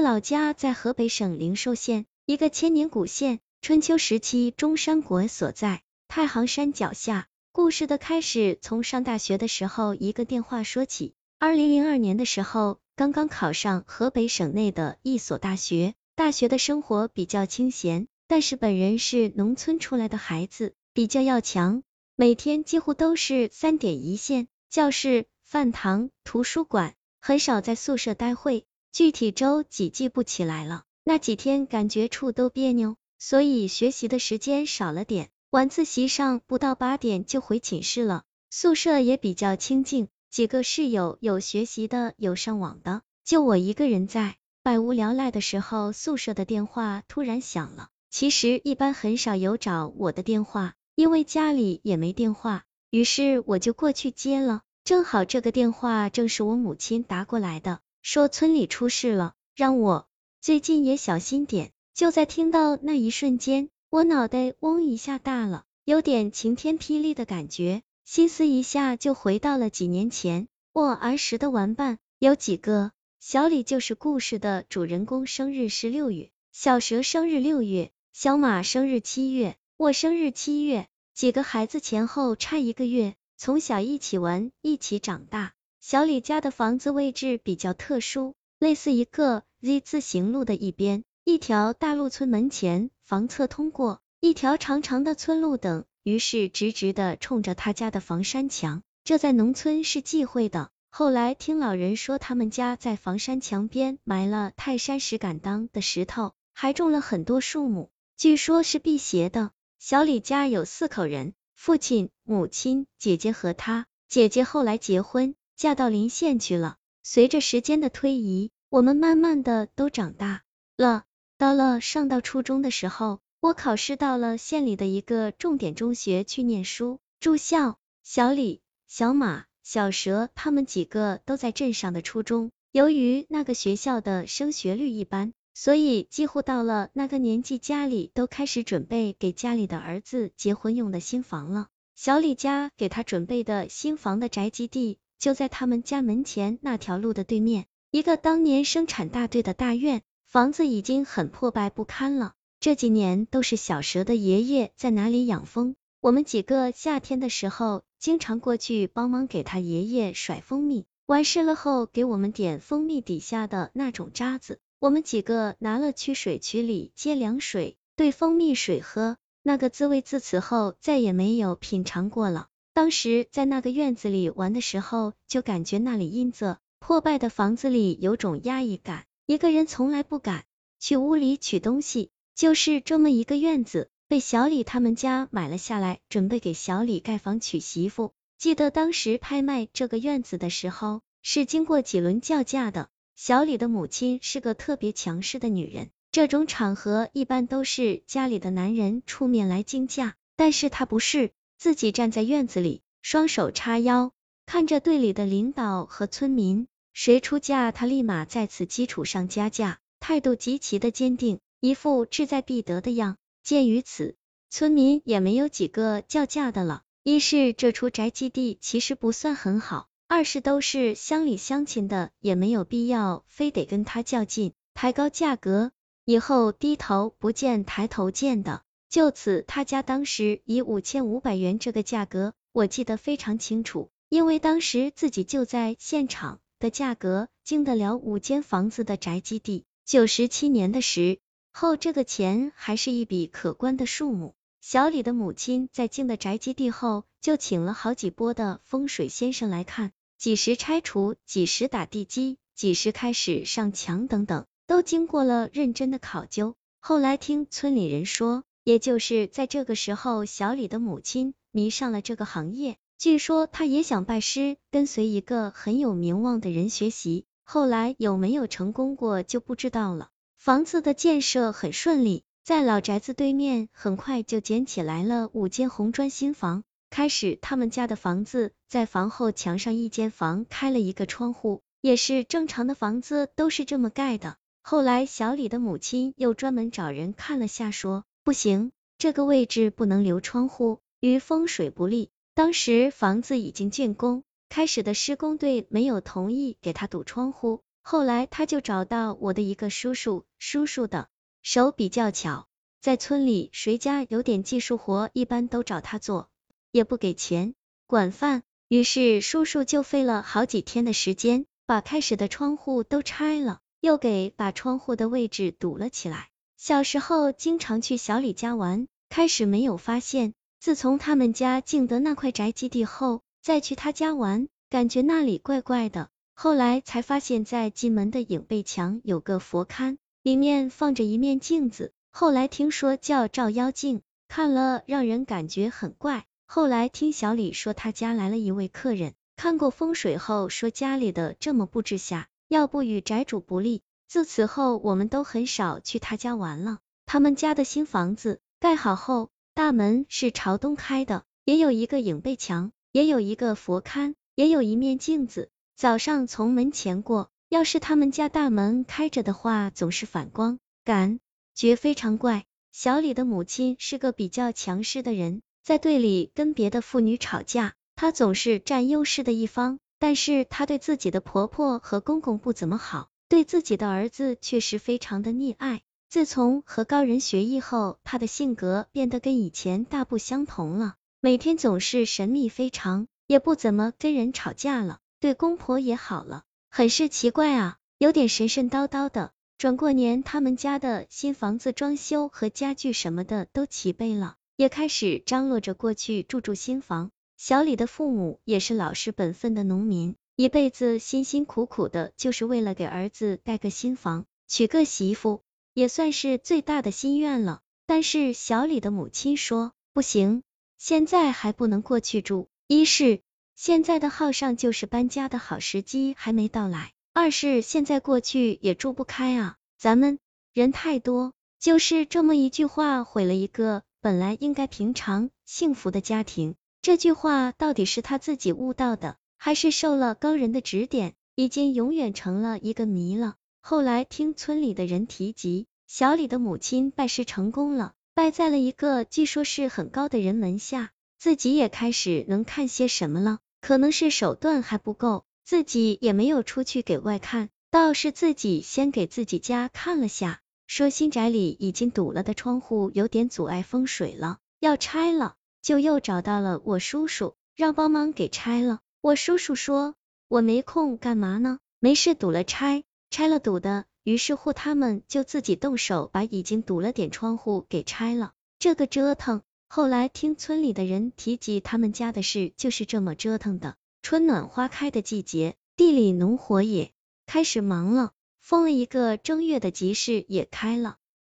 老家在河北省灵寿县一个千年古县，春秋时期中山国所在，太行山脚下。故事的开始从上大学的时候一个电话说起。二零零二年的时候，刚刚考上河北省内的一所大学，大学的生活比较清闲，但是本人是农村出来的孩子，比较要强，每天几乎都是三点一线，教室、饭堂、图书馆，很少在宿舍待会。具体周几记不起来了，那几天感觉处都别扭，所以学习的时间少了点，晚自习上不到八点就回寝室了。宿舍也比较清静，几个室友有学习的，有上网的，就我一个人在。百无聊赖的时候，宿舍的电话突然响了。其实一般很少有找我的电话，因为家里也没电话，于是我就过去接了。正好这个电话正是我母亲打过来的。说村里出事了，让我最近也小心点。就在听到那一瞬间，我脑袋嗡一下大了，有点晴天霹雳的感觉，心思一下就回到了几年前。我儿时的玩伴有几个，小李就是故事的主人公，生日是六月，小蛇生日六月，小马生日七月，我生日七月，几个孩子前后差一个月，从小一起玩，一起长大。小李家的房子位置比较特殊，类似一个 Z 字形路的一边，一条大路村门前房侧通过一条长长的村路等于是直直的冲着他家的房山墙，这在农村是忌讳的。后来听老人说，他们家在房山墙边埋了泰山石敢当的石头，还种了很多树木，据说是辟邪的。小李家有四口人，父亲、母亲、姐姐和他。姐姐后来结婚。嫁到邻县去了。随着时间的推移，我们慢慢的都长大了。到了上到初中的时候，我考试到了县里的一个重点中学去念书住校。小李、小马、小蛇他们几个都在镇上的初中。由于那个学校的升学率一般，所以几乎到了那个年纪，家里都开始准备给家里的儿子结婚用的新房了。小李家给他准备的新房的宅基地。就在他们家门前那条路的对面，一个当年生产大队的大院，房子已经很破败不堪了。这几年都是小蛇的爷爷在哪里养蜂，我们几个夏天的时候经常过去帮忙给他爷爷甩蜂蜜，完事了后给我们点蜂蜜底下的那种渣子，我们几个拿了去水渠里接凉水兑蜂蜜水喝，那个滋味自此后再也没有品尝过了。当时在那个院子里玩的时候，就感觉那里阴着，破败的房子里有种压抑感，一个人从来不敢去屋里取东西。就是这么一个院子，被小李他们家买了下来，准备给小李盖房娶媳妇。记得当时拍卖这个院子的时候，是经过几轮叫价的。小李的母亲是个特别强势的女人，这种场合一般都是家里的男人出面来竞价，但是她不是。自己站在院子里，双手叉腰，看着队里的领导和村民，谁出价，他立马在此基础上加价，态度极其的坚定，一副志在必得的样。鉴于此，村民也没有几个叫价的了。一是这处宅基地其实不算很好，二是都是乡里乡亲的，也没有必要非得跟他较劲，抬高价格，以后低头不见抬头见的。就此，他家当时以五千五百元这个价格，我记得非常清楚，因为当时自己就在现场的价格，进得了五间房子的宅基地。九十七年的时候，这个钱还是一笔可观的数目。小李的母亲在进了宅基地后，就请了好几波的风水先生来看，几时拆除，几时打地基，几时开始上墙等等，都经过了认真的考究。后来听村里人说。也就是在这个时候，小李的母亲迷上了这个行业。据说他也想拜师，跟随一个很有名望的人学习。后来有没有成功过就不知道了。房子的建设很顺利，在老宅子对面，很快就捡起来了五间红砖新房。开始他们家的房子在房后墙上一间房开了一个窗户，也是正常的房子都是这么盖的。后来小李的母亲又专门找人看了下，说。不行，这个位置不能留窗户，与风水不利。当时房子已经竣工，开始的施工队没有同意给他堵窗户。后来他就找到我的一个叔叔，叔叔的手比较巧，在村里谁家有点技术活，一般都找他做，也不给钱，管饭。于是叔叔就费了好几天的时间，把开始的窗户都拆了，又给把窗户的位置堵了起来。小时候经常去小李家玩，开始没有发现，自从他们家进得那块宅基地后，再去他家玩，感觉那里怪怪的。后来才发现，在进门的影背墙有个佛龛，里面放着一面镜子。后来听说叫照妖镜，看了让人感觉很怪。后来听小李说，他家来了一位客人，看过风水后说家里的这么布置下，要不与宅主不利。自此后，我们都很少去他家玩了。他们家的新房子盖好后，大门是朝东开的，也有一个影背墙，也有一个佛龛，也有一面镜子。早上从门前过，要是他们家大门开着的话，总是反光，感觉非常怪。小李的母亲是个比较强势的人。在队里跟别的妇女吵架，她总是占优势的一方，但是她对自己的婆婆和公公不怎么好，对自己的儿子确实非常的溺爱。自从和高人学艺后，他的性格变得跟以前大不相同了，每天总是神秘非常，也不怎么跟人吵架了，对公婆也好了，很是奇怪啊，有点神神叨叨的。转过年，他们家的新房子装修和家具什么的都齐备了。也开始张罗着过去住住新房。小李的父母也是老实本分的农民，一辈子辛辛苦苦的，就是为了给儿子盖个新房，娶个媳妇，也算是最大的心愿了。但是小李的母亲说，不行，现在还不能过去住。一是现在的号上就是搬家的好时机还没到来，二是现在过去也住不开啊，咱们人太多。就是这么一句话，毁了一个。本来应该平常幸福的家庭，这句话到底是他自己悟到的，还是受了高人的指点？已经永远成了一个谜了。后来听村里的人提及，小李的母亲拜师成功了，拜在了一个据说是很高的人门下，自己也开始能看些什么了。可能是手段还不够，自己也没有出去给外看，倒是自己先给自己家看了下。说新宅里已经堵了的窗户有点阻碍风水了，要拆了，就又找到了我叔叔，让帮忙给拆了。我叔叔说，我没空，干嘛呢？没事堵了拆，拆了堵的。于是乎他们就自己动手把已经堵了点窗户给拆了。这个折腾，后来听村里的人提及他们家的事，就是这么折腾的。春暖花开的季节，地里农活也开始忙了。封了一个正月的集市也开了，